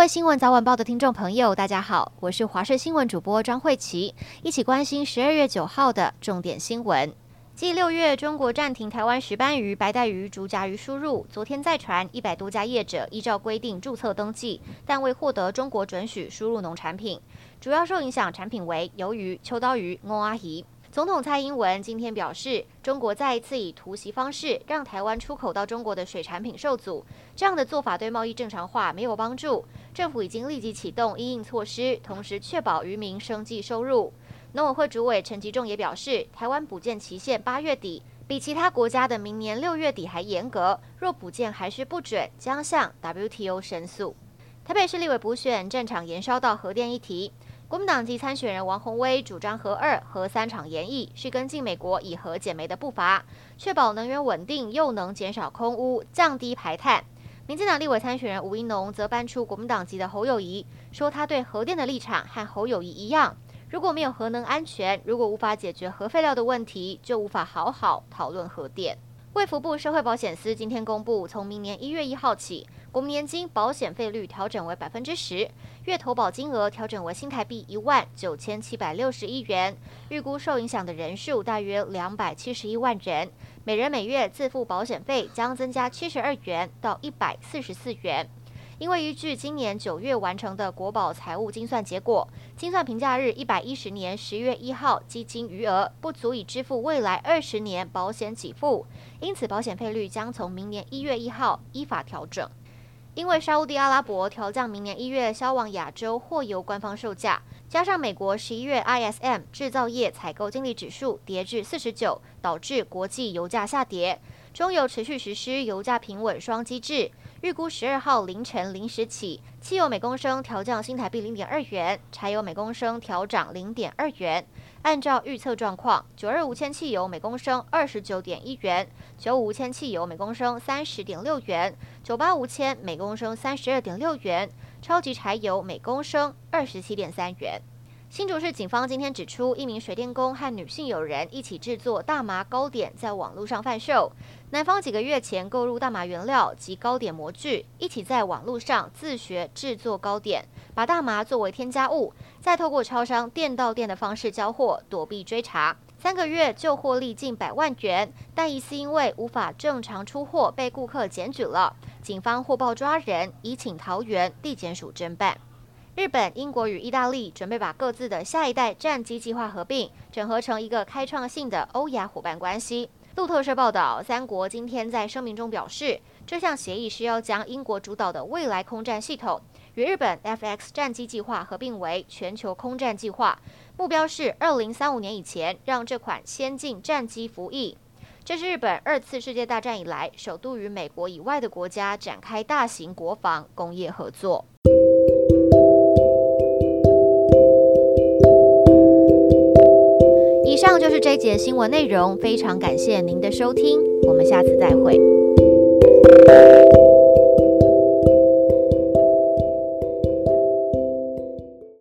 各位新闻早晚报的听众朋友，大家好，我是华视新闻主播张慧琪，一起关心十二月九号的重点新闻。继六月中国暂停台湾石斑鱼、白带鱼、竹筴鱼输入，昨天再传一百多家业者依照规定注册登记，但未获得中国准许输入农产品，主要受影响产品为鱿鱼、秋刀鱼、欧阿姨。总统蔡英文今天表示，中国再一次以突袭方式让台湾出口到中国的水产品受阻，这样的做法对贸易正常化没有帮助。政府已经立即启动应应措施，同时确保渔民生计收入。农委会主委陈吉仲也表示，台湾补件期限八月底，比其他国家的明年六月底还严格。若补件还是不准，将向 WTO 申诉。台北市立委补选战场延烧到核电议题。国民党籍参选人王鸿薇主张核二、核三厂延役是跟进美国以核减煤的步伐，确保能源稳定，又能减少空污、降低排碳。民进党立委参选人吴怡农则搬出国民党籍的侯友谊，说他对核电的立场和侯友谊一样，如果没有核能安全，如果无法解决核废料的问题，就无法好好讨论核电。卫福部社会保险司今天公布，从明年一月一号起，国民年金保险费率调整为百分之十，月投保金额调整为新台币一万九千七百六十一元，预估受影响的人数大约两百七十一万人，每人每月自付保险费将增加七十二元到一百四十四元。因为依据今年九月完成的国保财务精算结果，精算评价日一百一十年十月一号基金余额不足以支付未来二十年保险给付，因此保险费率将从明年一月一号依法调整。因为沙乌地阿拉伯调降明年一月销往亚洲货油官方售价，加上美国十一月 ISM 制造业采购经理指数跌至四十九，导致国际油价下跌。中油持续实施油价平稳双机制。预估十二号凌晨零时起，汽油每公升调降新台币零点二元，柴油每公升调涨零点二元。按照预测状况，九二五铅汽油每公升二十九点一元，九五无铅汽油每公升三十点六元，九八五铅每公升三十二点六元，超级柴油每公升二十七点三元。新竹市警方今天指出，一名水电工和女性友人一起制作大麻糕点，在网络上贩售。男方几个月前购入大麻原料及糕点模具，一起在网络上自学制作糕点，把大麻作为添加物，再透过超商店到店的方式交货，躲避追查。三个月就获利近百万元，但疑似因为无法正常出货，被顾客检举了。警方获报抓人，已请桃园地检署侦办。日本、英国与意大利准备把各自的下一代战机计划合并，整合成一个开创性的欧亚伙伴关系。路透社报道，三国今天在声明中表示，这项协议是要将英国主导的未来空战系统与日本 FX 战机计划合并为全球空战计划，目标是二零三五年以前让这款先进战机服役。这是日本二次世界大战以来首度与美国以外的国家展开大型国防工业合作。这一节新闻内容，非常感谢您的收听，我们下次再会。